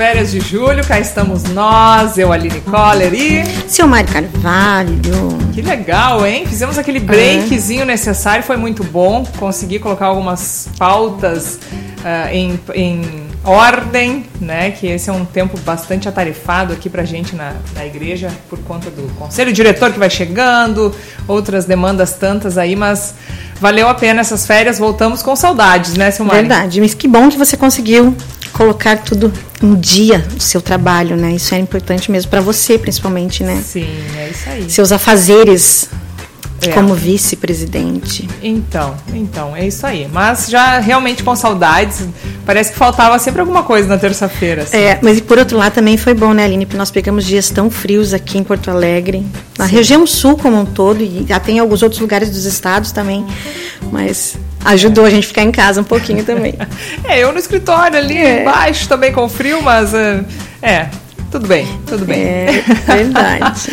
férias de julho, cá estamos nós, eu, Aline Coller e. Seu Mário Carvalho. Que legal, hein? Fizemos aquele breakzinho é. necessário, foi muito bom. Consegui colocar algumas pautas uh, em, em ordem, né? Que esse é um tempo bastante atarefado aqui pra gente na, na igreja, por conta do conselho diretor que vai chegando, outras demandas tantas aí, mas valeu a pena essas férias, voltamos com saudades, né, Silmar? Verdade, mas que bom que você conseguiu colocar tudo em dia do seu trabalho, né? Isso é importante mesmo para você, principalmente, né? Sim, é isso aí. Seus afazeres é. como vice-presidente. Então, então, é isso aí. Mas já realmente com saudades, parece que faltava sempre alguma coisa na terça-feira. Assim. É, mas por outro lado também foi bom, né, Aline? Porque nós pegamos dias tão frios aqui em Porto Alegre, na Sim. região sul como um todo, e já tem alguns outros lugares dos estados também, mas ajudou a gente ficar em casa um pouquinho também. é, eu no escritório ali é. embaixo também com frio, mas é, é tudo bem, tudo bem. É verdade.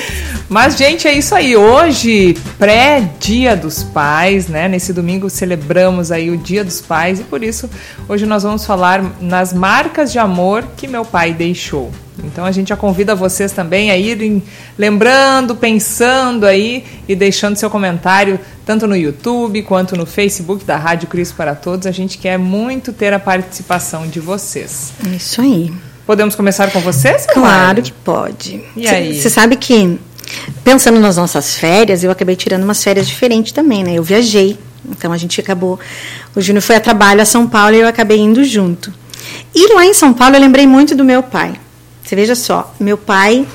Mas, gente, é isso aí. Hoje, pré-Dia dos Pais, né? Nesse domingo celebramos aí o Dia dos Pais e por isso hoje nós vamos falar nas marcas de amor que meu pai deixou. Então a gente já convida vocês também a irem lembrando, pensando aí e deixando seu comentário tanto no YouTube quanto no Facebook da Rádio Cristo para Todos. A gente quer muito ter a participação de vocês. Isso aí. Podemos começar com vocês? Claro que pode. E aí? Você sabe que Pensando nas nossas férias, eu acabei tirando umas férias diferentes também, né? Eu viajei, então a gente acabou. O Júnior foi a trabalho a São Paulo e eu acabei indo junto. E lá em São Paulo eu lembrei muito do meu pai. Você veja só, meu pai,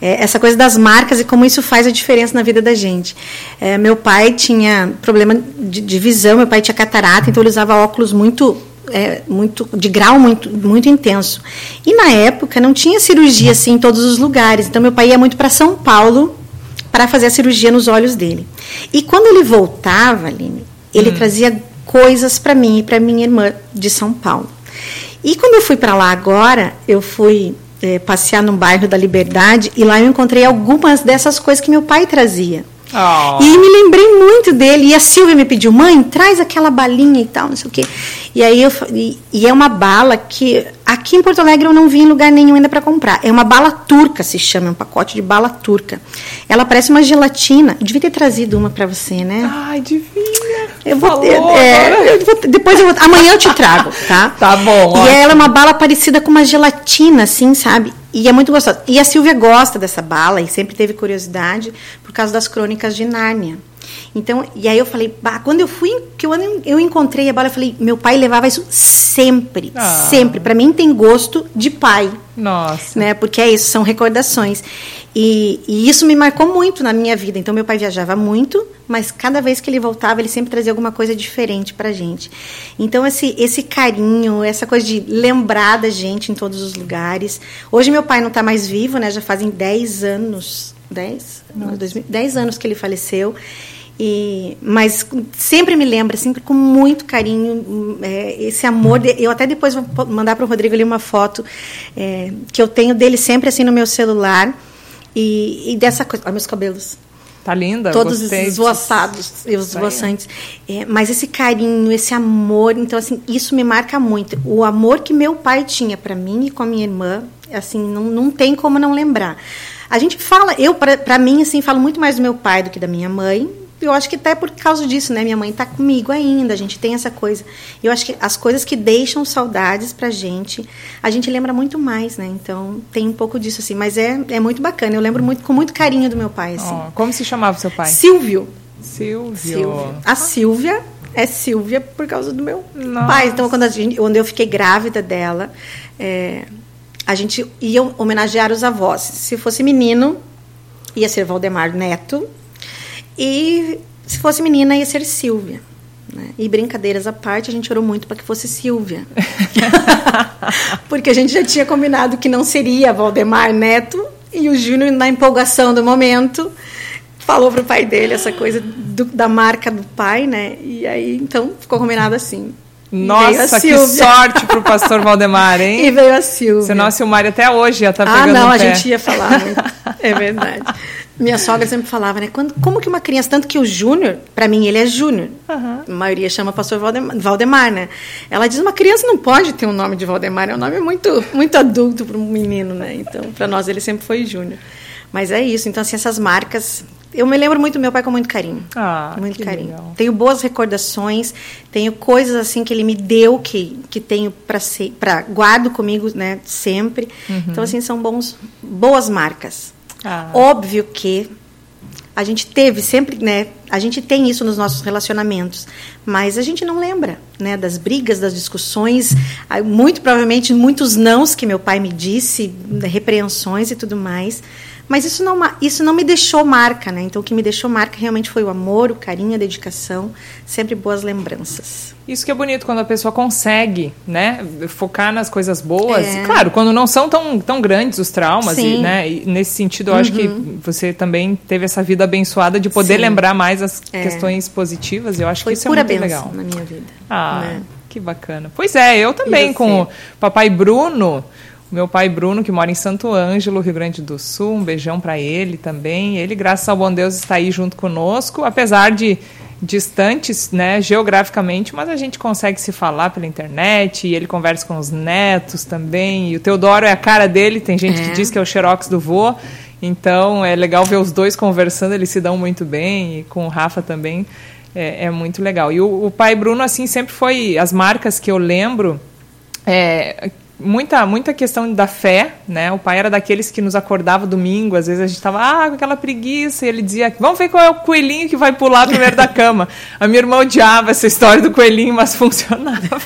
é, essa coisa das marcas e como isso faz a diferença na vida da gente. É, meu pai tinha problema de, de visão, meu pai tinha catarata, então ele usava óculos muito é, muito de grau muito muito intenso. E na época não tinha cirurgia assim em todos os lugares. Então meu pai ia muito para São Paulo para fazer a cirurgia nos olhos dele. E quando ele voltava, Aline, ele hum. trazia coisas para mim e para minha irmã de São Paulo. E quando eu fui para lá agora, eu fui é, passear no bairro da Liberdade e lá eu encontrei algumas dessas coisas que meu pai trazia. Oh. E me lembrei muito dele. E a Silvia me pediu, mãe, traz aquela balinha e tal, não sei o quê. E aí eu e, e é uma bala que aqui em Porto Alegre eu não vi em lugar nenhum ainda para comprar. É uma bala turca, se chama, é um pacote de bala turca. Ela parece uma gelatina. Eu devia ter trazido uma para você, né? Ai, devia. Eu vou, Falou, é, eu vou, depois eu vou, amanhã eu te trago, tá? tá bom. E ótimo. ela é uma bala parecida com uma gelatina, assim, sabe? E é muito gostosa. E a Silvia gosta dessa bala e sempre teve curiosidade por causa das crônicas de Nárnia. Então, e aí eu falei, bah, quando eu fui, que eu, eu encontrei a bala, eu falei, meu pai levava isso sempre, ah. sempre. Para mim tem gosto de pai. Nossa. Né? Porque é isso, são recordações. E, e, isso me marcou muito na minha vida. Então, meu pai viajava muito, mas cada vez que ele voltava, ele sempre trazia alguma coisa diferente pra gente. Então, esse, esse carinho, essa coisa de lembrar da gente em todos os lugares. Hoje, meu pai não está mais vivo, né? Já fazem 10 anos. 10? 10 anos que ele faleceu. E, mas sempre me lembra, sempre com muito carinho, é, esse amor. De, eu até depois vou mandar para o Rodrigo ali uma foto é, que eu tenho dele sempre assim no meu celular. E, e dessa coisa. Olha meus cabelos. Tá linda, Todos esvoaçados e os esvoaçantes. É, mas esse carinho, esse amor, então assim, isso me marca muito. O amor que meu pai tinha para mim e com a minha irmã, assim, não, não tem como não lembrar. A gente fala, eu para mim assim, falo muito mais do meu pai do que da minha mãe, eu acho que até por causa disso, né? Minha mãe está comigo ainda, a gente tem essa coisa. Eu acho que as coisas que deixam saudades pra gente, a gente lembra muito mais, né? Então, tem um pouco disso, assim. Mas é, é muito bacana. Eu lembro muito, com muito carinho do meu pai, assim. Oh, como se chamava seu pai? Silvio. Silvio. Silvio. A Silvia é Silvia por causa do meu Nossa. pai. Então, quando, gente, quando eu fiquei grávida dela, é, a gente ia homenagear os avós. Se fosse menino, ia ser Valdemar Neto e se fosse menina, ia ser Silvia. Né? E brincadeiras à parte, a gente orou muito para que fosse Silvia. Porque a gente já tinha combinado que não seria Valdemar Neto, e o Júnior, na empolgação do momento, falou pro pai dele essa coisa do, da marca do pai, né? E aí, então, ficou combinado assim. Nossa, que sorte pro pastor Valdemar, hein? E veio a Silvia. Senão a Silmari até hoje ia estar tá ah, pegando Ah, não, a gente ia falar muito. É verdade. Minha sogra sempre falava, né? Quando, como que uma criança, tanto que o Júnior, para mim ele é Júnior. Uhum. A maioria chama pastor Valdemar, Valdemar, né? Ela diz, uma criança não pode ter um nome de Valdemar, é um nome muito, muito adulto para um menino, né? Então, para nós ele sempre foi Júnior. Mas é isso, então assim, essas marcas eu me lembro muito do meu pai com muito carinho. Ah, muito carinho. Legal. Tenho boas recordações, tenho coisas assim que ele me deu que, que tenho para para guardo comigo, né, sempre. Uhum. Então assim são bons, boas marcas. Ah. Óbvio que a gente teve sempre, né? A gente tem isso nos nossos relacionamentos, mas a gente não lembra, né? Das brigas, das discussões, muito provavelmente muitos nãos que meu pai me disse, repreensões e tudo mais. Mas isso não, isso não me deixou marca, né? Então, o que me deixou marca realmente foi o amor, o carinho, a dedicação, sempre boas lembranças. Isso que é bonito quando a pessoa consegue, né, focar nas coisas boas. É. Claro, quando não são tão, tão grandes os traumas, e, né? E nesse sentido, eu uhum. acho que uhum. você também teve essa vida abençoada de poder Sim. lembrar mais as é. questões positivas. Eu acho foi que isso é muito legal. na minha vida. Ah, né? que bacana. Pois é, eu também com o papai Bruno. Meu pai Bruno, que mora em Santo Ângelo, Rio Grande do Sul, um beijão para ele também. Ele, graças ao bom Deus, está aí junto conosco, apesar de distantes, né, geograficamente, mas a gente consegue se falar pela internet e ele conversa com os netos também. E o Teodoro é a cara dele, tem gente é. que diz que é o xerox do vô. Então é legal ver os dois conversando, eles se dão muito bem e com o Rafa também é, é muito legal. E o, o, pai Bruno assim sempre foi as marcas que eu lembro é, muita muita questão da fé, né? O pai era daqueles que nos acordava domingo, às vezes a gente estava ah, com aquela preguiça, e ele dizia: "Vamos ver qual é o coelhinho que vai pular primeiro da cama". A minha irmã odiava essa história do coelhinho, mas funcionava.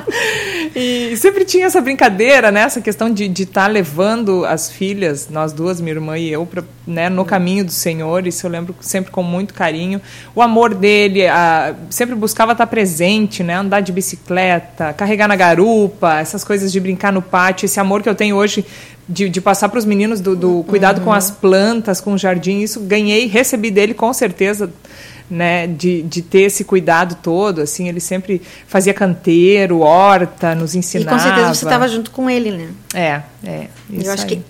e sempre tinha essa brincadeira, né? Essa questão de estar tá levando as filhas, nós duas, minha irmã e eu, pra, né, no caminho do Senhor. Isso eu lembro sempre com muito carinho. O amor dele, a, sempre buscava estar tá presente, né? Andar de bicicleta, carregar na garupa, essas coisas de brincar no pátio. Esse amor que eu tenho hoje de, de, passar para os meninos do, do cuidado uhum. com as plantas, com o jardim, isso ganhei, recebi dele com certeza né, de, de ter esse cuidado todo, assim, ele sempre fazia canteiro, horta, nos ensinava. E com certeza você estava junto com ele, né? É, é. eu acho aí. que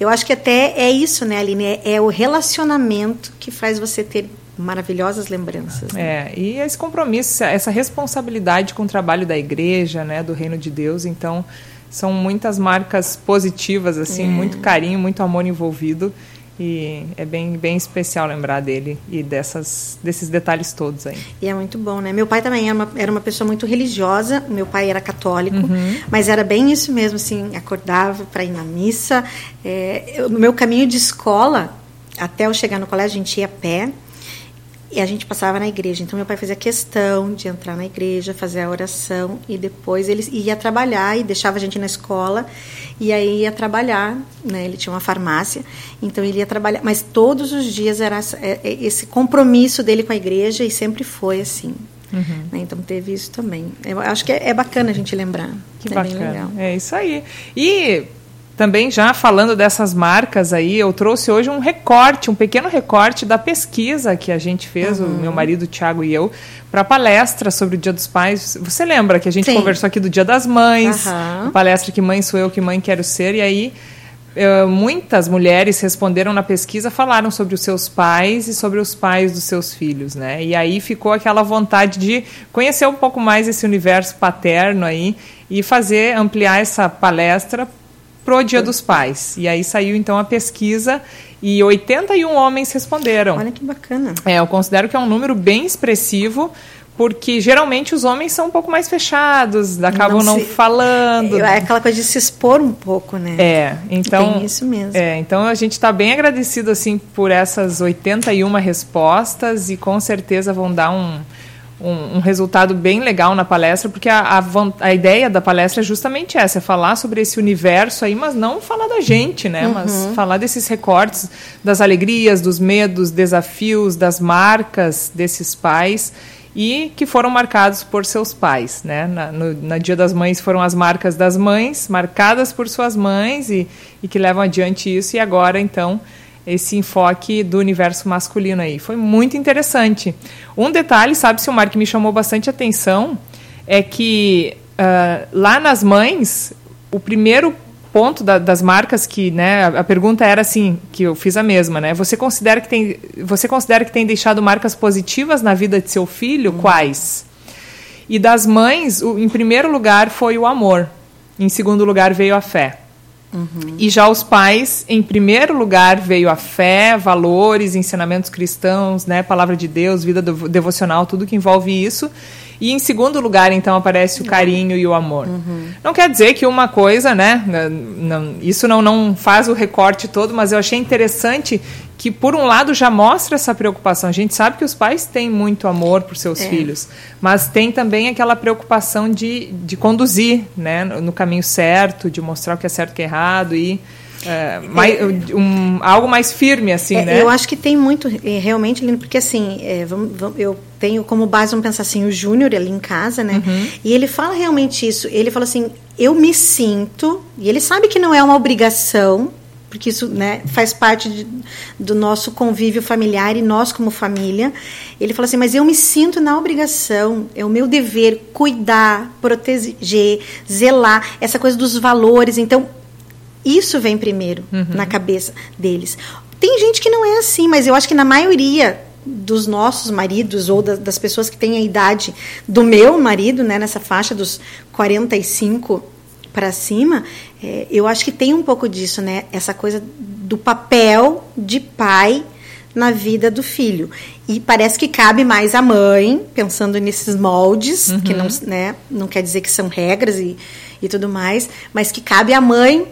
eu acho que até é isso, né, Aline? É, é o relacionamento que faz você ter maravilhosas lembranças. Né? É, e esse compromisso, essa responsabilidade com o trabalho da igreja, né, do reino de Deus, então são muitas marcas positivas, assim, é. muito carinho, muito amor envolvido. E é bem, bem especial lembrar dele e dessas, desses detalhes todos aí. E é muito bom, né? Meu pai também era uma, era uma pessoa muito religiosa, meu pai era católico, uhum. mas era bem isso mesmo, assim, acordava para ir na missa. É, eu, no meu caminho de escola, até eu chegar no colégio, a gente ia a pé, e a gente passava na igreja. Então, meu pai fazia questão de entrar na igreja, fazer a oração e depois ele ia trabalhar e deixava a gente na escola. E aí ia trabalhar, né? Ele tinha uma farmácia, então ele ia trabalhar. Mas todos os dias era é, é, esse compromisso dele com a igreja e sempre foi assim. Uhum. Né? Então teve isso também. Eu acho que é, é bacana a gente lembrar. Que é bacana. É isso aí. E também já falando dessas marcas aí, eu trouxe hoje um recorte, um pequeno recorte da pesquisa que a gente fez, uhum. o meu marido Tiago e eu, para palestra sobre o Dia dos Pais. Você lembra que a gente Sim. conversou aqui do Dia das Mães, uhum. palestra que mãe sou eu, que mãe quero ser, e aí Uh, muitas mulheres responderam na pesquisa, falaram sobre os seus pais e sobre os pais dos seus filhos, né? E aí ficou aquela vontade de conhecer um pouco mais esse universo paterno aí e fazer ampliar essa palestra pro Dia dos Pais. E aí saiu então a pesquisa e 81 homens responderam. Olha que bacana. É, eu considero que é um número bem expressivo porque geralmente os homens são um pouco mais fechados, acabam não, não falando. É aquela coisa de se expor um pouco, né? É, então. Tem isso mesmo. É, então a gente está bem agradecido assim por essas 81 respostas e com certeza vão dar um, um, um, resultado bem legal na palestra, porque a, a, a, ideia da palestra é justamente essa, é falar sobre esse universo aí, mas não falar da gente, né? Uhum. Mas falar desses recortes, das alegrias, dos medos, desafios, das marcas desses pais e que foram marcados por seus pais, né? Na, no, na Dia das Mães foram as marcas das mães, marcadas por suas mães e, e que levam adiante isso, e agora então esse enfoque do universo masculino aí. Foi muito interessante. Um detalhe, sabe, se o Mark me chamou bastante atenção, é que uh, lá nas mães, o primeiro ponto da, das marcas que, né, a, a, pergunta era assim, que eu fiz a mesma, né? Você considera que tem, você considera que tem deixado marcas positivas na vida de seu filho? Uhum. Quais? E das mães, o, em primeiro lugar foi o amor. Em segundo lugar veio a fé. Uhum. E já os pais, em primeiro lugar, veio a fé, valores, ensinamentos cristãos, né, palavra de Deus, vida devocional, tudo que envolve isso. E em segundo lugar, então, aparece o carinho e o amor. Uhum. Não quer dizer que uma coisa, né? Não, isso não, não faz o recorte todo, mas eu achei interessante que, por um lado, já mostra essa preocupação. A gente sabe que os pais têm muito amor por seus é. filhos, mas tem também aquela preocupação de, de conduzir né, no caminho certo, de mostrar o que é certo e o que é errado e é, mais, um, algo mais firme, assim, é, né? Eu acho que tem muito, é, realmente, lindo, porque assim, é, vamos, vamos, eu tenho como base, vamos pensar assim, o Júnior ali em casa, né? Uhum. E ele fala realmente isso. Ele fala assim, eu me sinto, e ele sabe que não é uma obrigação, porque isso né, faz parte de, do nosso convívio familiar e nós como família. Ele fala assim, mas eu me sinto na obrigação, é o meu dever cuidar, proteger, zelar, essa coisa dos valores. Então, isso vem primeiro uhum. na cabeça deles. Tem gente que não é assim, mas eu acho que na maioria dos nossos maridos ou da, das pessoas que têm a idade do meu marido, né, nessa faixa dos 45 para cima, é, eu acho que tem um pouco disso, né? Essa coisa do papel de pai na vida do filho. E parece que cabe mais à mãe, pensando nesses moldes, uhum. que não, né, não quer dizer que são regras e, e tudo mais, mas que cabe à mãe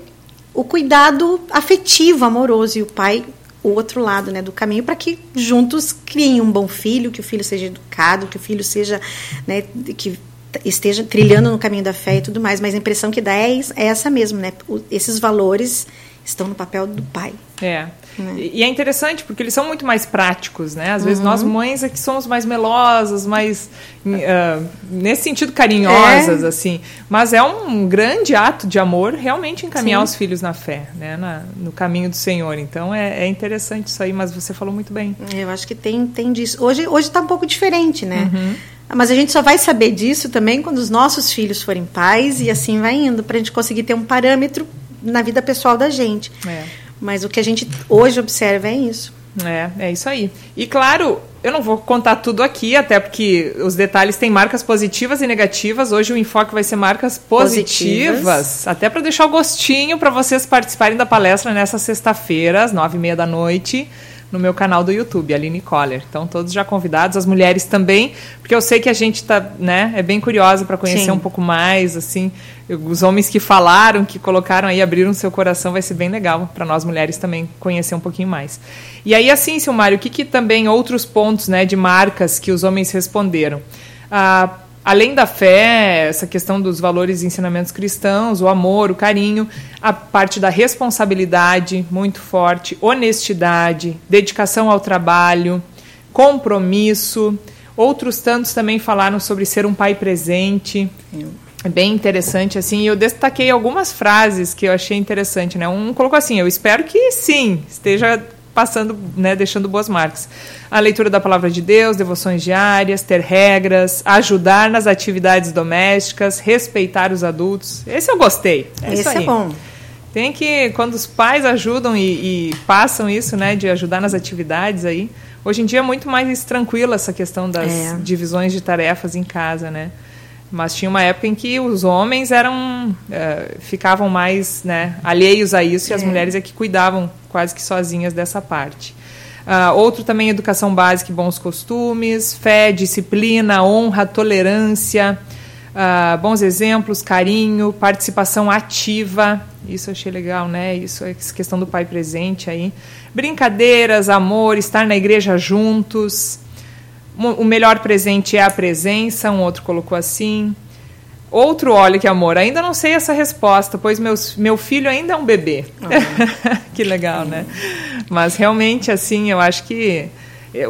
o cuidado afetivo, amoroso, e o pai o outro lado né, do caminho para que juntos criem um bom filho, que o filho seja educado, que o filho seja né, que esteja trilhando no caminho da fé e tudo mais. Mas a impressão que dá é, é essa mesmo, né? esses valores estão no papel do pai. É. Né? E é interessante porque eles são muito mais práticos, né? Às uhum. vezes nós mães é que somos mais melosas, mais uh, nesse sentido carinhosas, é. assim. Mas é um grande ato de amor realmente encaminhar Sim. os filhos na fé, né? Na, no caminho do Senhor. Então é, é, interessante isso aí. Mas você falou muito bem. Eu acho que tem tem disso. Hoje hoje está um pouco diferente, né? Uhum. Mas a gente só vai saber disso também quando os nossos filhos forem pais e assim vai indo para a gente conseguir ter um parâmetro na vida pessoal da gente. É. Mas o que a gente hoje observa é isso. É, é isso aí. E claro, eu não vou contar tudo aqui, até porque os detalhes têm marcas positivas e negativas. Hoje o enfoque vai ser marcas positivas, positivas. até para deixar o gostinho para vocês participarem da palestra nessa sexta-feira, às nove e meia da noite no meu canal do YouTube, Aline Coller. Então, todos já convidados, as mulheres também, porque eu sei que a gente tá, né, é bem curiosa para conhecer Sim. um pouco mais, assim, os homens que falaram, que colocaram aí, abriram seu coração, vai ser bem legal para nós mulheres também conhecer um pouquinho mais. E aí, assim, Silmário, o que, que também outros pontos, né, de marcas que os homens responderam? Ah, além da fé, essa questão dos valores e ensinamentos cristãos, o amor, o carinho, a parte da responsabilidade muito forte, honestidade, dedicação ao trabalho, compromisso. Outros tantos também falaram sobre ser um pai presente. É bem interessante, assim, eu destaquei algumas frases que eu achei interessante, né? Um colocou assim, eu espero que sim, esteja passando, né, deixando boas marcas. A leitura da palavra de Deus, devoções diárias, ter regras, ajudar nas atividades domésticas, respeitar os adultos. Esse eu gostei. É Esse é bom. Tem que, quando os pais ajudam e, e, passam isso, né, de ajudar nas atividades aí. Hoje em dia é muito mais tranquila essa questão das é. divisões de tarefas em casa, né? Mas tinha uma época em que os homens eram uh, ficavam mais né, alheios a isso é. e as é. mulheres é que cuidavam quase que sozinhas dessa parte. Uh, outro também educação básica e bons costumes, fé, disciplina, honra, tolerância, uh, bons exemplos, carinho, participação ativa. Isso eu achei legal, né? Isso é questão do pai presente aí. Brincadeiras, amor, estar na igreja juntos o melhor presente é a presença, um outro colocou assim. Outro, olha que amor, ainda não sei essa resposta, pois meus, meu filho ainda é um bebê. Uhum. que legal, né? Mas realmente, assim, eu acho que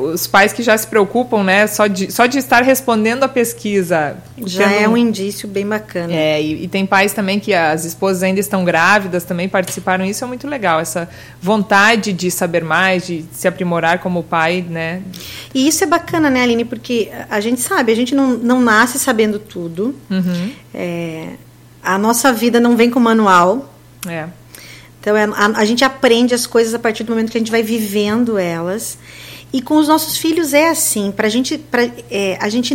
os pais que já se preocupam, né, só de, só de estar respondendo a pesquisa. Já tendo, é um indício bem bacana. É, e, e, tem pais também que as esposas ainda estão grávidas, também participaram. Isso é muito legal, essa vontade de saber mais, de se aprimorar como pai, né. E isso é bacana, né, Aline, porque a gente sabe, a gente não, não nasce sabendo tudo. Uhum. É, a nossa vida não vem com manual É. Então é, a, a, gente aprende as coisas a partir do momento que a gente vai vivendo elas. E com os nossos filhos é assim. Pra gente, pra, é, a gente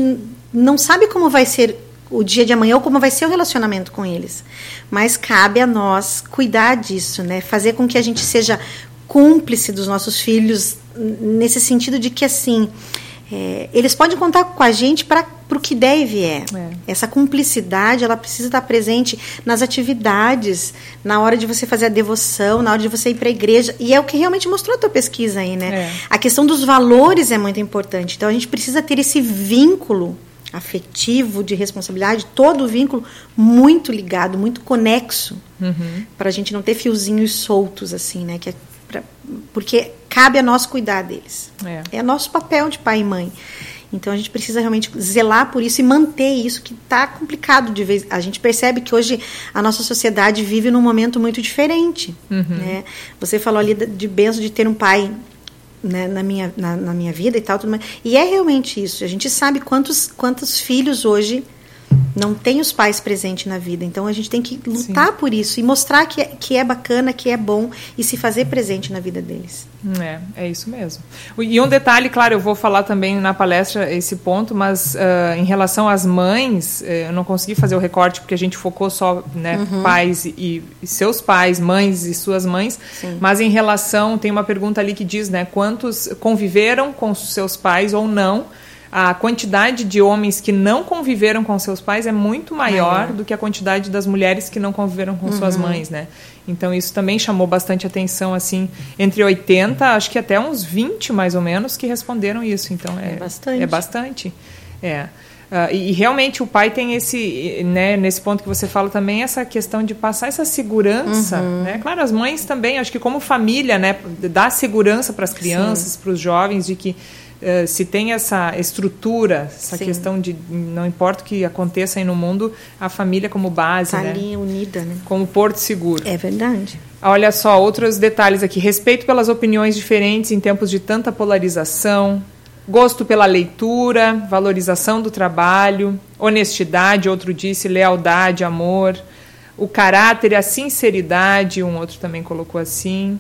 não sabe como vai ser o dia de amanhã ou como vai ser o relacionamento com eles. Mas cabe a nós cuidar disso, né? Fazer com que a gente seja cúmplice dos nossos filhos nesse sentido de que assim é, eles podem contar com a gente para que deve é. é. Essa cumplicidade ela precisa estar presente nas atividades, na hora de você fazer a devoção, na hora de você ir para a igreja. E é o que realmente mostrou a tua pesquisa aí, né? É. A questão dos valores é muito importante. Então a gente precisa ter esse vínculo afetivo, de responsabilidade, todo o vínculo muito ligado, muito conexo, uhum. para a gente não ter fiozinhos soltos assim, né? Que é pra, porque cabe a nós cuidar deles. É. é nosso papel de pai e mãe. Então a gente precisa realmente zelar por isso e manter isso que está complicado de vez. A gente percebe que hoje a nossa sociedade vive num momento muito diferente. Uhum. Né? Você falou ali de benção de ter um pai né, na, minha, na, na, minha vida e tal, tudo mais. E é realmente isso. A gente sabe quantos, quantos filhos hoje não têm os pais presentes na vida. Então a gente tem que lutar Sim. por isso e mostrar que é, que é bacana, que é bom e se fazer presente na vida deles. É, é isso mesmo. E um detalhe, claro, eu vou falar também na palestra esse ponto, mas uh, em relação às mães, uh, eu não consegui fazer o recorte porque a gente focou só né, uhum. pais e, e, seus pais, mães e suas mães. Sim. Mas em relação, tem uma pergunta ali que diz, né, quantos conviveram com seus pais ou não? A quantidade de homens que não conviveram com seus pais é muito maior do que a quantidade das mulheres que não conviveram com uhum. suas mães, né? Então isso também chamou bastante atenção, assim, entre 80, acho que até uns 20 mais ou menos que responderam isso. Então é, é bastante. É bastante. É. Uh, e, e, realmente o pai tem esse, né, nesse ponto que você fala também, essa questão de passar essa segurança, uhum. né? Claro, as mães também, acho que como família, né, dá segurança para as crianças, para os jovens, de que eh, se tem essa estrutura, essa Sim. questão de não importa o que aconteça aí no mundo, a família como base, tá né? ali unida, né? Como porto seguro. É verdade. Olha só, outros detalhes aqui. Respeito pelas opiniões diferentes em tempos de tanta polarização. Gosto pela leitura, valorização do trabalho, honestidade, outro disse, lealdade, amor, o caráter e a sinceridade, um outro também colocou assim.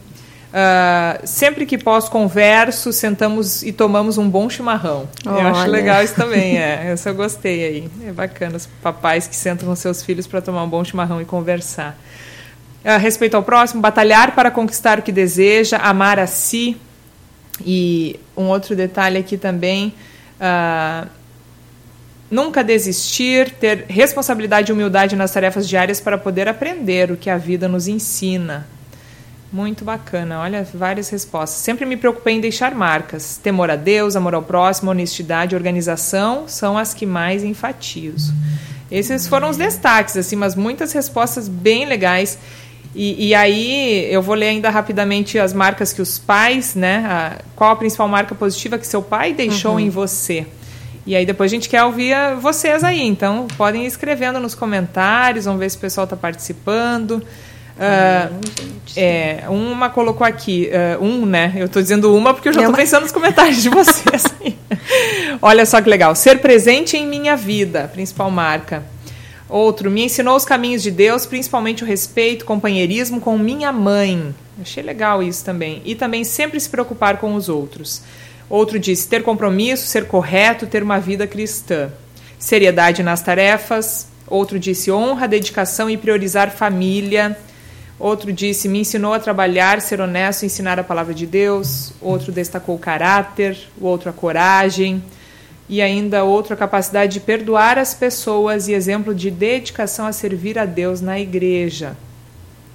Uh, sempre que posso, converso, sentamos e tomamos um bom chimarrão. Olha. Eu acho legal isso também, é. Isso eu gostei aí. É bacana os papais que sentam com seus filhos para tomar um bom chimarrão e conversar. Uh, respeito ao próximo, batalhar para conquistar o que deseja, amar a si. E um outro detalhe aqui também. Uh, nunca desistir, ter responsabilidade e humildade nas tarefas diárias para poder aprender o que a vida nos ensina. Muito bacana, olha, várias respostas. Sempre me preocupei em deixar marcas. Temor a Deus, amor ao próximo, honestidade, organização são as que mais enfatizo. Esses foram os destaques, assim, mas muitas respostas bem legais. E, e aí eu vou ler ainda rapidamente as marcas que os pais, né? A, qual a principal marca positiva que seu pai deixou uhum. em você? E aí depois a gente quer ouvir vocês aí. Então podem ir escrevendo nos comentários, vamos ver se o pessoal está participando. Uh, é, uma colocou aqui, uh, um, né? Eu estou dizendo uma porque eu já estou pensando nos comentários de vocês. Olha só que legal. Ser presente em minha vida, principal marca. Outro, me ensinou os caminhos de Deus, principalmente o respeito, companheirismo com minha mãe. Achei legal isso também. E também sempre se preocupar com os outros. Outro disse ter compromisso, ser correto, ter uma vida cristã. Seriedade nas tarefas. Outro disse honra, dedicação e priorizar família. Outro disse: Me ensinou a trabalhar, ser honesto, ensinar a palavra de Deus. Outro destacou o caráter, o outro a coragem. E ainda outro a capacidade de perdoar as pessoas e exemplo de dedicação a servir a Deus na igreja.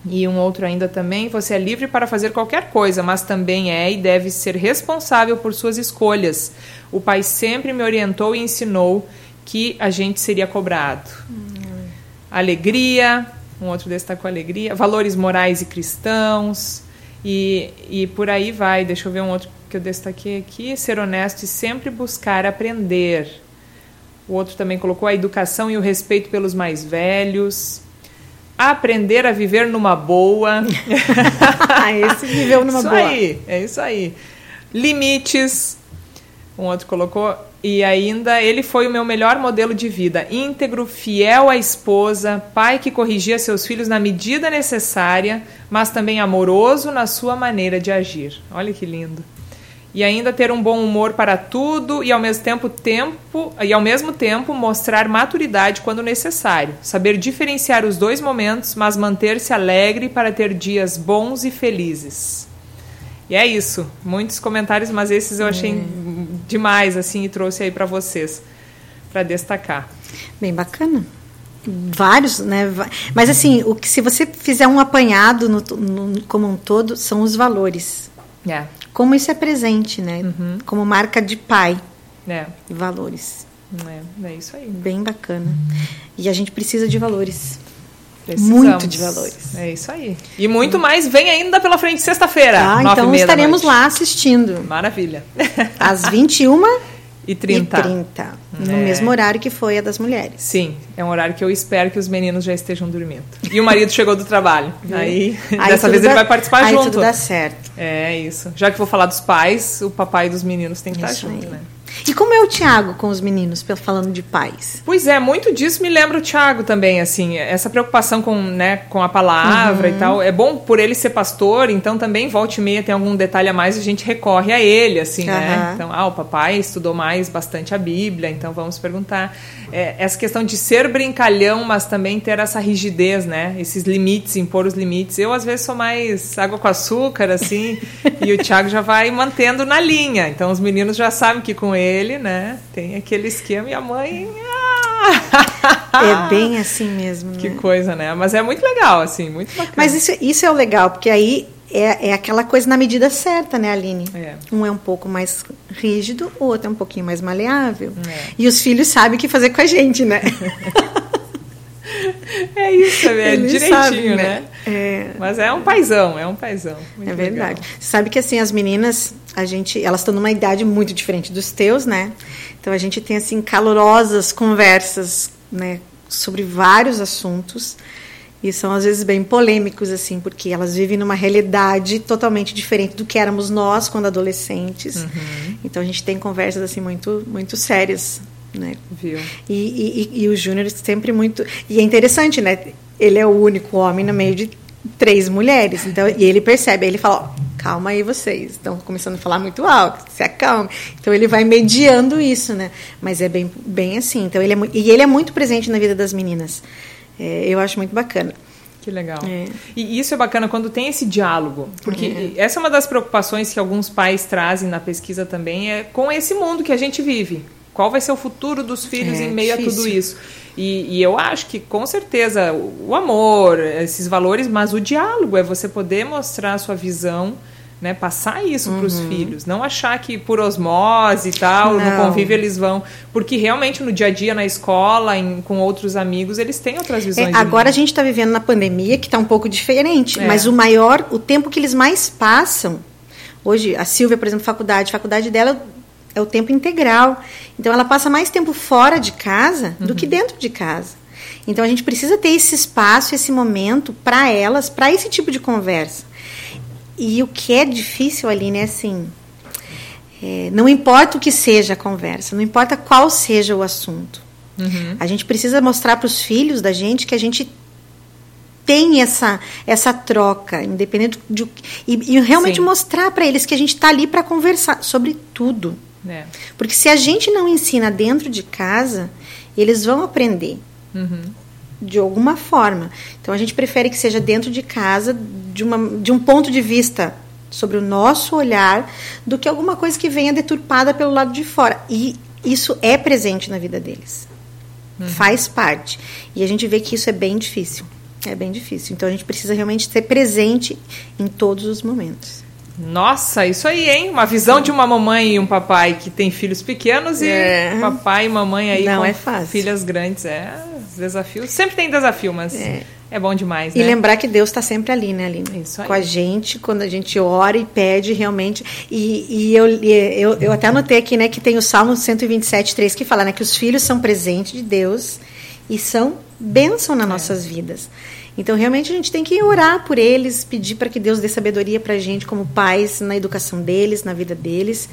E um outro ainda também: Você é livre para fazer qualquer coisa, mas também é e deve ser responsável por suas escolhas. O Pai sempre me orientou e ensinou que a gente seria cobrado. Hum. Alegria, um outro destacou alegria, valores morais e cristãos, e, e por aí vai. Deixa eu ver um outro que eu destaquei aqui: ser honesto e sempre buscar aprender. O outro também colocou a educação e o respeito pelos mais velhos. Aprender a viver numa boa. Esse viveu numa isso boa. Aí, é isso aí. Limites. Um outro colocou E ainda ele foi o meu melhor modelo de vida, íntegro, fiel à esposa, pai que corrigia seus filhos na medida necessária, mas também amoroso na sua maneira de agir. Olha que lindo. E ainda ter um bom humor para tudo e ao mesmo tempo, tempo e ao mesmo tempo mostrar maturidade quando necessário, saber diferenciar os dois momentos, mas manter-se alegre para ter dias bons e felizes. E é isso. Muitos comentários, mas esses eu achei é. demais assim e trouxe aí para vocês para destacar. Bem bacana. Vários, né? Mas assim, o que se você fizer um apanhado no, no como um todo, são os valores. É. Como isso é presente, né? Uhum. Como marca de pai. É. Valores. É, é isso aí. Bem bacana. E a gente precisa de valores. Precisamos. Muito de valores. É isso aí. E muito mais vem ainda pela frente sexta-feira. Ah, então estaremos lá assistindo. Maravilha. Às 21 e 30. E 30 no é. mesmo horário que foi a das mulheres. Sim, é um horário que eu espero que os meninos já estejam dormindo. E o marido chegou do trabalho. Aí, aí dessa vez dá, ele vai participar aí junto. Aí tudo dá certo. É isso. Já que vou falar dos pais, o papai dos meninos tem que isso estar junto, aí. né? E como é o Tiago com os meninos, falando de pais? Pois é, muito disso me lembra o Tiago também, assim, essa preocupação com, né, com a palavra uhum. e tal. É bom por ele ser pastor, então também volta e meia tem algum detalhe a mais, a gente recorre a ele, assim, uhum. né? Então, ah, o papai estudou mais bastante a Bíblia, então vamos perguntar. É, essa questão de ser brincalhão, mas também ter essa rigidez, né? Esses limites, impor os limites. Eu, às vezes, sou mais água com açúcar, assim, e o Tiago já vai mantendo na linha. Então, os meninos já sabem que com ele, né? Tem aquele esquema e a mãe. Ah! É bem assim mesmo. Né? Que coisa, né? Mas é muito legal, assim, muito bacana. Mas isso, isso é o legal, porque aí é, é aquela coisa na medida certa, né, Aline? É. Um é um pouco mais rígido, o outro é um pouquinho mais maleável. É. E os filhos sabem o que fazer com a gente, né? É isso, é Eles direitinho, sabem, né? né? É. Mas é um paizão, é um paizão. É verdade. Legal. Sabe que assim, as meninas, a gente, elas estão numa idade muito diferente dos teus, né? Então a gente tem assim calorosas conversas, né, sobre vários assuntos e são às vezes bem polêmicos assim, porque elas vivem numa realidade totalmente diferente do que éramos nós quando adolescentes. Uhum. Então a gente tem conversas assim muito muito sérias né? Viu? E, e, e o Júnior sempre muito. E é interessante, né? Ele é o único homem no meio de três mulheres. Então, e ele percebe, aí ele fala: ó, calma aí vocês, estão começando a falar muito alto, se acalme. Então ele vai mediando isso, né? Mas é bem, bem assim. Então ele é, e ele é muito presente na vida das meninas. É, eu acho muito bacana. Que legal. É. E isso é bacana quando tem esse diálogo, porque é. essa é uma das preocupações que alguns pais trazem na pesquisa também, é com esse mundo que a gente vive. Qual vai ser o futuro dos filhos é, em meio difícil. a tudo isso? E, e, eu acho que, com certeza, o amor, esses valores, mas o diálogo é você poder mostrar a sua visão, né, passar isso uhum. para os filhos. Não achar que por osmose e tal, não. no convívio eles vão. Porque realmente no dia a dia, na escola, em, com outros amigos, eles têm outras é, visões. É, agora a gente está vivendo na pandemia, que está um pouco diferente. É. Mas o maior, o tempo que eles mais passam. Hoje, a Silvia, por exemplo, faculdade, faculdade dela é o tempo integral. Então ela passa mais tempo fora de casa uhum. do que uhum. dentro de casa. Então a gente precisa ter esse espaço, esse momento para elas, para esse tipo de conversa. E o que é difícil ali, né, assim, é, não importa o que seja a conversa, não importa qual seja o assunto. Uhum. A gente precisa mostrar para os filhos da gente que a gente tem essa essa troca, independente de e, e realmente Sim. mostrar para eles que a gente está ali para conversar sobre tudo. É. Porque se a gente não ensina dentro de casa, eles vão aprender. Uhum. De alguma forma. Então a gente prefere que seja dentro de casa, de, uma, de um ponto de vista sobre o nosso olhar, do que alguma coisa que venha deturpada pelo lado de fora. E isso é presente na vida deles. Uhum. Faz parte. E a gente vê que isso é bem difícil. É bem difícil. Então a gente precisa realmente ser presente em todos os momentos. Nossa, isso aí, hein? Uma visão de uma mamãe e um papai que tem filhos pequenos é. e papai e mamãe aí Não com é fácil. filhas grandes. É, desafios. Sempre tem desafio, mas é, é bom demais, né? E lembrar que Deus está sempre ali, né, Aline? Isso aí. Com a gente, quando a gente ora e pede realmente. E, e eu, eu, eu até anotei aqui, né, que tem o Salmo 127, 3, que fala, né, que os filhos são presente de Deus e são bênção nas é. nossas vidas. Então, realmente, a gente tem que orar por eles, pedir para que Deus dê sabedoria para a gente, como pais, na educação deles, na vida deles.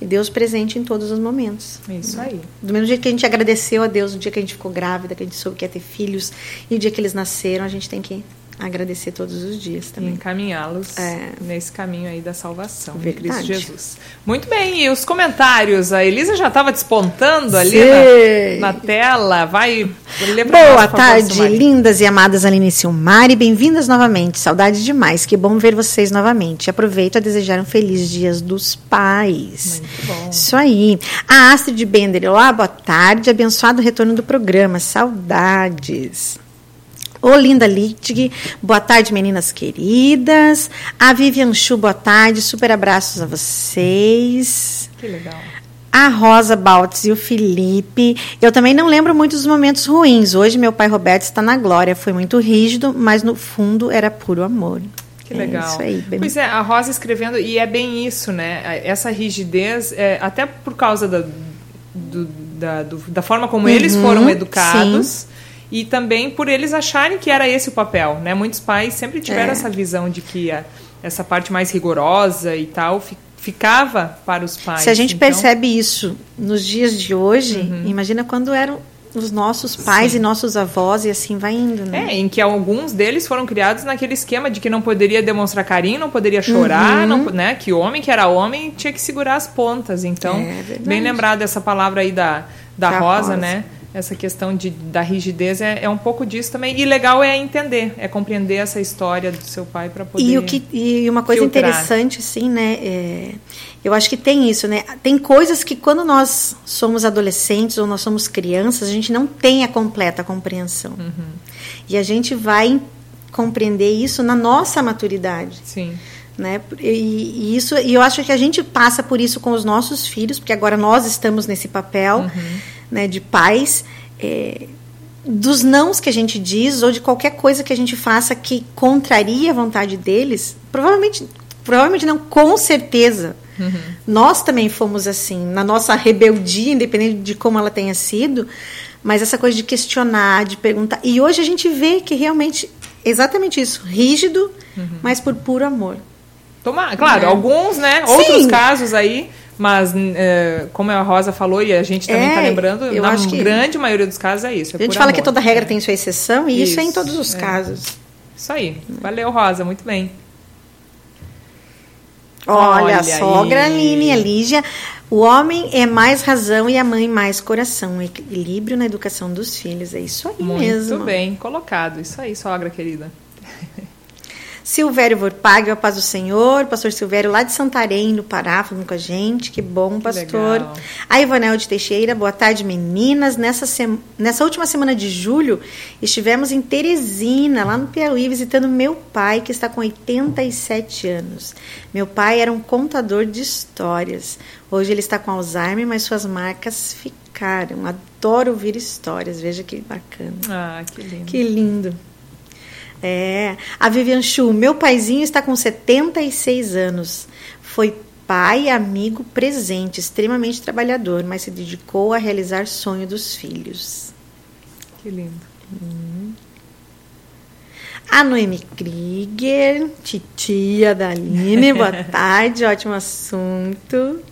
E Deus presente em todos os momentos. Isso aí. Do mesmo jeito que a gente agradeceu a Deus no dia que a gente ficou grávida, que a gente soube que ia ter filhos, e o dia que eles nasceram, a gente tem que agradecer todos os dias também. Encaminhá-los é. nesse caminho aí da salvação Verdade. em Cristo Jesus. Muito bem, e os comentários? A Elisa já estava despontando ali na, na, tela. Vai ler Boa nós, tarde, favor, lindas e amadas Aline e Silmari. Bem-vindas novamente. Saudade demais. Que bom ver vocês novamente. Aproveito a desejar um feliz Dias dos Pais. Muito bom. Isso aí. A Astrid Bender, olá, boa tarde. Abençoado retorno do programa. Saudades. Olinda Littig, boa tarde, meninas queridas. A Vivian Chu, boa tarde. Super abraços a vocês. Que legal. A Rosa Baltz e o Felipe. Eu também não lembro muito dos momentos ruins. Hoje, meu pai Roberto está na glória. Foi muito rígido, mas no fundo era puro amor. Que legal. É isso aí, bem... Pois é, a Rosa escrevendo, e é bem isso, né? Essa rigidez, é, até por causa da, do, da, do, da forma como uhum, eles foram educados. Sim e também por eles acharem que era esse o papel, né? Muitos pais sempre tiveram é. essa visão de que a, essa parte mais rigorosa e tal ficava para os pais. Se a gente então... percebe isso nos dias de hoje, uhum. imagina quando eram os nossos pais Sim. e nossos avós e assim vai indo, né? É, em que alguns deles foram criados naquele esquema de que não poderia demonstrar carinho, não poderia chorar, uhum. não, né? Que homem que era homem tinha que segurar as pontas. Então, é bem lembrado essa palavra aí da, da, da Rosa, Rosa, né? Essa questão de, da rigidez é, é um pouco disso também. E legal é entender, é compreender essa história do seu pai para poder. E, o que, e uma coisa filtrar. interessante, assim, né? É, eu acho que tem isso, né? Tem coisas que quando nós somos adolescentes ou nós somos crianças, a gente não tem a completa compreensão. Uhum. E a gente vai compreender isso na nossa maturidade. Sim. Né? E, e, isso, e eu acho que a gente passa por isso com os nossos filhos, porque agora nós estamos nesse papel. Uhum né, de pais, é, dos nãos que a gente diz ou de qualquer coisa que a gente faça que contraria a vontade deles, provavelmente, provavelmente não, com certeza. Uhum. Nós também fomos assim, na nossa rebeldia, independente de como ela tenha sido, mas essa coisa de questionar, de perguntar. E hoje a gente vê que realmente exatamente isso, rígido, uhum. mas por puro amor. Tomar, claro, é. alguns, né? Sim. Outros casos aí mas, é, como a Rosa falou, e a gente também está é, lembrando, na grande maioria dos casos é isso. É a gente fala amor, que toda regra tem sua exceção, e isso, isso é em todos os é. casos. Isso aí. Valeu, Rosa, muito bem. Olha, Olha a sogra Aline, a Lígia. O homem é mais razão e a mãe mais coração. Equilíbrio na educação dos filhos. É isso aí muito mesmo. Muito bem colocado. Isso aí, sogra querida. Silvério Vorpag, a paz do Senhor, pastor Silvério lá de Santarém, no Pará, falando com a gente, que bom, pastor. Legal. A Ivanel de Teixeira, boa tarde, meninas. Nessa. Nessa última semana de julho, estivemos em Teresina, lá no Piauí, visitando meu pai, que está com 87 anos. Meu pai era um contador de histórias. Hoje ele está com Alzheimer, mas suas marcas ficaram. Adoro ouvir histórias, veja que bacana. Ah, que lindo. Que lindo. É. A Vivian Chu, meu paizinho está com 76 anos. Foi pai, amigo, presente, extremamente trabalhador, mas se dedicou a realizar sonho dos filhos. Que lindo. Hum. A Noemi Krieger, titia da Aline, boa tarde, ótimo assunto.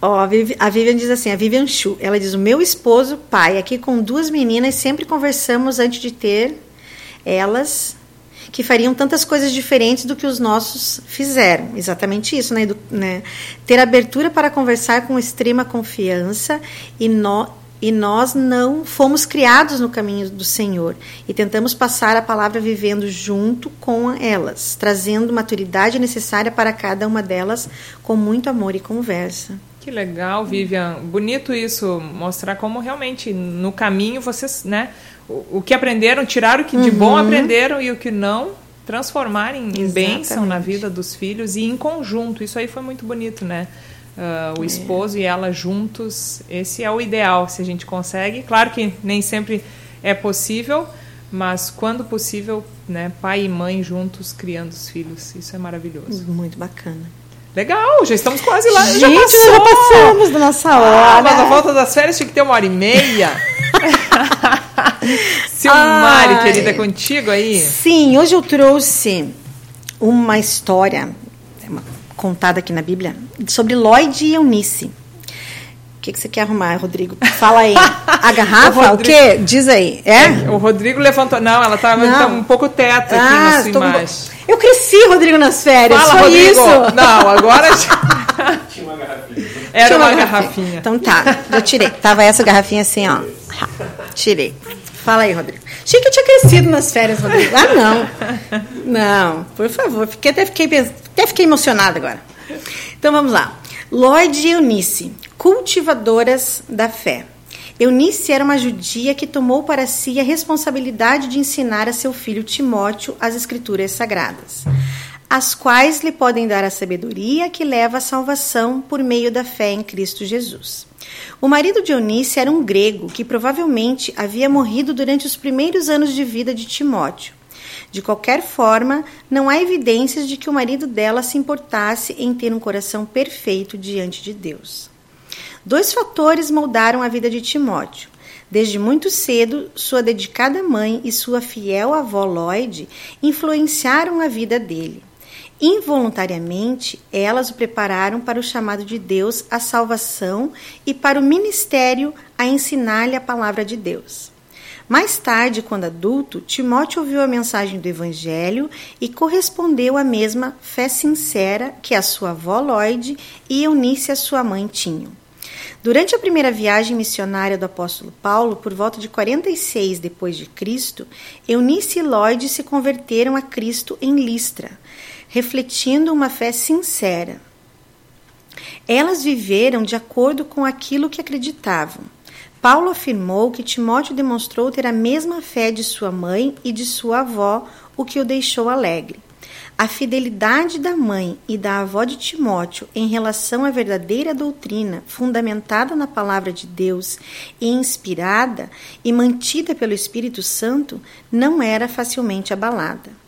Ó, a Vivian diz assim, a Vivian Chu, ela diz, o meu esposo, pai, aqui com duas meninas, sempre conversamos antes de ter elas que fariam tantas coisas diferentes do que os nossos fizeram. Exatamente isso, né? né? Ter abertura para conversar com extrema confiança e, no, e nós não fomos criados no caminho do Senhor e tentamos passar a palavra vivendo junto com elas, trazendo maturidade necessária para cada uma delas com muito amor e conversa. Que legal, Vivian. Bonito isso, mostrar como realmente no caminho vocês, né? O, que aprenderam, tiraram o que de bom uhum. aprenderam e o que não, transformarem em Exatamente. bênção na vida dos filhos e em conjunto. Isso aí foi muito bonito, né? Uh, o é. esposo e ela juntos, esse é o ideal, se a gente consegue. Claro que nem sempre é possível, mas quando possível, né, pai e mãe juntos criando os filhos, isso é maravilhoso. Muito bacana. Legal, já estamos quase lá. Gente, já, já passamos da nossa hora. Ah, mas a volta das férias tinha que ter uma hora e meia. Silmari, Ai, querida, contigo aí? Sim, hoje eu trouxe uma história uma, contada aqui na Bíblia sobre Lloyd e Eunice. O que, que você quer arrumar, Rodrigo? Fala aí. A garrafa? o, Rodrigo, o quê? Diz aí. É? é? O Rodrigo levantou. Não, ela estava tá um pouco teto aqui ah, na sua imagem. Eu cresci, Rodrigo, nas férias. Fala, Foi Rodrigo. isso. Não, agora. Tinha uma garrafinha. Era Tinha uma, uma garrafinha. garrafinha. Então tá, eu tirei. Tava essa garrafinha assim, ó. Tirei. Fala aí, Rodrigo. Achei que eu tinha crescido nas férias, Rodrigo. Ah, não. Não, por favor. Fiquei, até, fiquei, até fiquei emocionada agora. Então vamos lá. Lloyd e Eunice, cultivadoras da fé. Eunice era uma judia que tomou para si a responsabilidade de ensinar a seu filho Timóteo as escrituras sagradas, as quais lhe podem dar a sabedoria que leva à salvação por meio da fé em Cristo Jesus. O marido de Eunice era um grego que provavelmente havia morrido durante os primeiros anos de vida de Timóteo. De qualquer forma, não há evidências de que o marido dela se importasse em ter um coração perfeito diante de Deus. Dois fatores moldaram a vida de Timóteo. Desde muito cedo, sua dedicada mãe e sua fiel avó Lloyd influenciaram a vida dele. Involuntariamente, elas o prepararam para o chamado de Deus à salvação e para o ministério a ensinar-lhe a palavra de Deus. Mais tarde, quando adulto, Timóteo ouviu a mensagem do Evangelho e correspondeu à mesma fé sincera que a sua avó Lloyd e Eunice, a sua mãe, tinham. Durante a primeira viagem missionária do apóstolo Paulo, por volta de 46 depois de Cristo, Eunice e Lloyd se converteram a Cristo em Listra refletindo uma fé sincera. Elas viveram de acordo com aquilo que acreditavam. Paulo afirmou que Timóteo demonstrou ter a mesma fé de sua mãe e de sua avó, o que o deixou alegre. A fidelidade da mãe e da avó de Timóteo em relação à verdadeira doutrina, fundamentada na palavra de Deus e inspirada e mantida pelo Espírito Santo, não era facilmente abalada.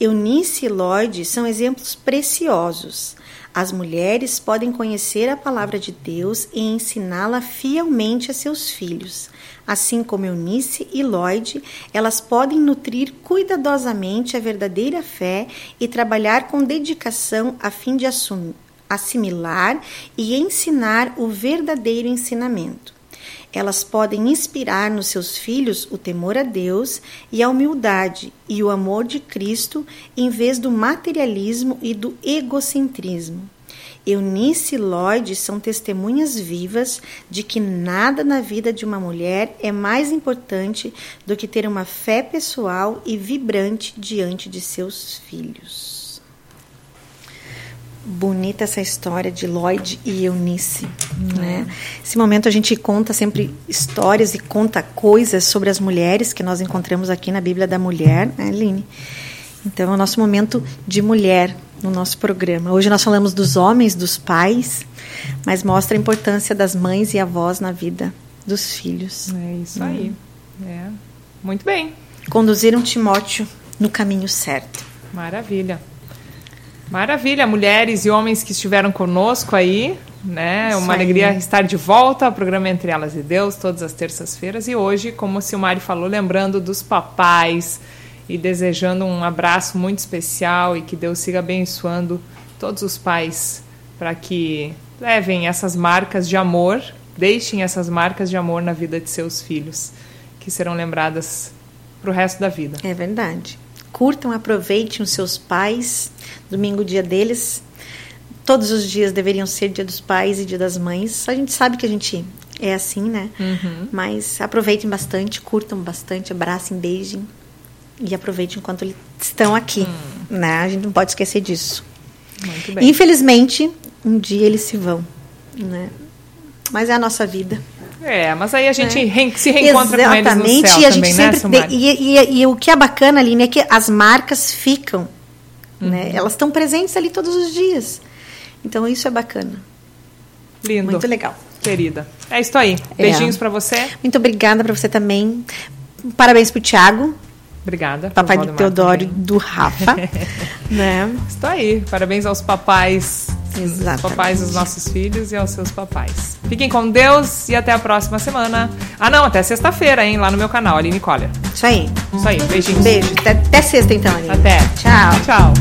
Eunice e Lloyd são exemplos preciosos. As mulheres podem conhecer a palavra de Deus e ensiná-la fielmente a seus filhos. Assim como Eunice e Lloyd, elas podem nutrir cuidadosamente a verdadeira fé e trabalhar com dedicação a fim de assumir, assimilar e ensinar o verdadeiro ensinamento. Elas podem inspirar nos seus filhos o temor a Deus e a humildade e o amor de Cristo em vez do materialismo e do egocentrismo. Eunice e Lloyd são testemunhas vivas de que nada na vida de uma mulher é mais importante do que ter uma fé pessoal e vibrante diante de seus filhos bonita essa história de Lloyd e Eunice. Uhum. Né? Esse momento a gente conta sempre histórias e conta coisas sobre as mulheres que nós encontramos aqui na Bíblia da Mulher, né, Aline? Então é o nosso momento de mulher no nosso programa. Hoje nós falamos dos homens, dos pais, mas mostra a importância das mães e avós na vida dos filhos. É isso aí. É. Muito bem. Conduziram Timóteo no caminho certo. Maravilha. Maravilha, mulheres e homens que estiveram conosco aí, né? Isso Uma aí. alegria estar de volta ao programa Entre Elas e Deus, todas as terças-feiras. E hoje, como o Silmari falou, lembrando dos papais e desejando um abraço muito especial e que Deus siga abençoando todos os pais para que levem essas marcas de amor, deixem essas marcas de amor na vida de seus filhos, que serão lembradas para o resto da vida. É verdade curtam, aproveitem os seus pais. Domingo, dia deles. Todos os dias deveriam ser dia dos pais e dia das mães. A gente sabe que a gente é assim, né? Uhum. Mas aproveitem bastante, curtam bastante, abracem, beijem e aproveitem enquanto eles estão aqui, uhum. né? A gente não pode esquecer disso. Muito bem. Infelizmente, um dia eles se vão, né? Mas é a nossa vida. É, mas aí a gente é. se reencontra Exatamente, com eles no céu e a gente também, né, sempre né, e, e, e, o que é bacana, ali é que as marcas ficam, uhum. né? Elas estão presentes ali todos os dias. Então isso é bacana. Lindo. Muito legal. Querida. É isso aí. É. Beijinhos é. para você. Muito obrigada para você também. Parabéns pro Thiago. Obrigada. Papai do Teodoro também. do Rafa. né? Estou aí. Parabéns aos papais Exatamente. papais dos nossos filhos e aos seus papais. Fiquem com Deus e até a próxima semana. Ah, não, até sexta-feira, hein? Lá no meu canal, Aline Collier. Isso aí. Isso aí. Beijinhos. Beijo. Até, até sexta, então, Aline. Até. Tchau. Tchau.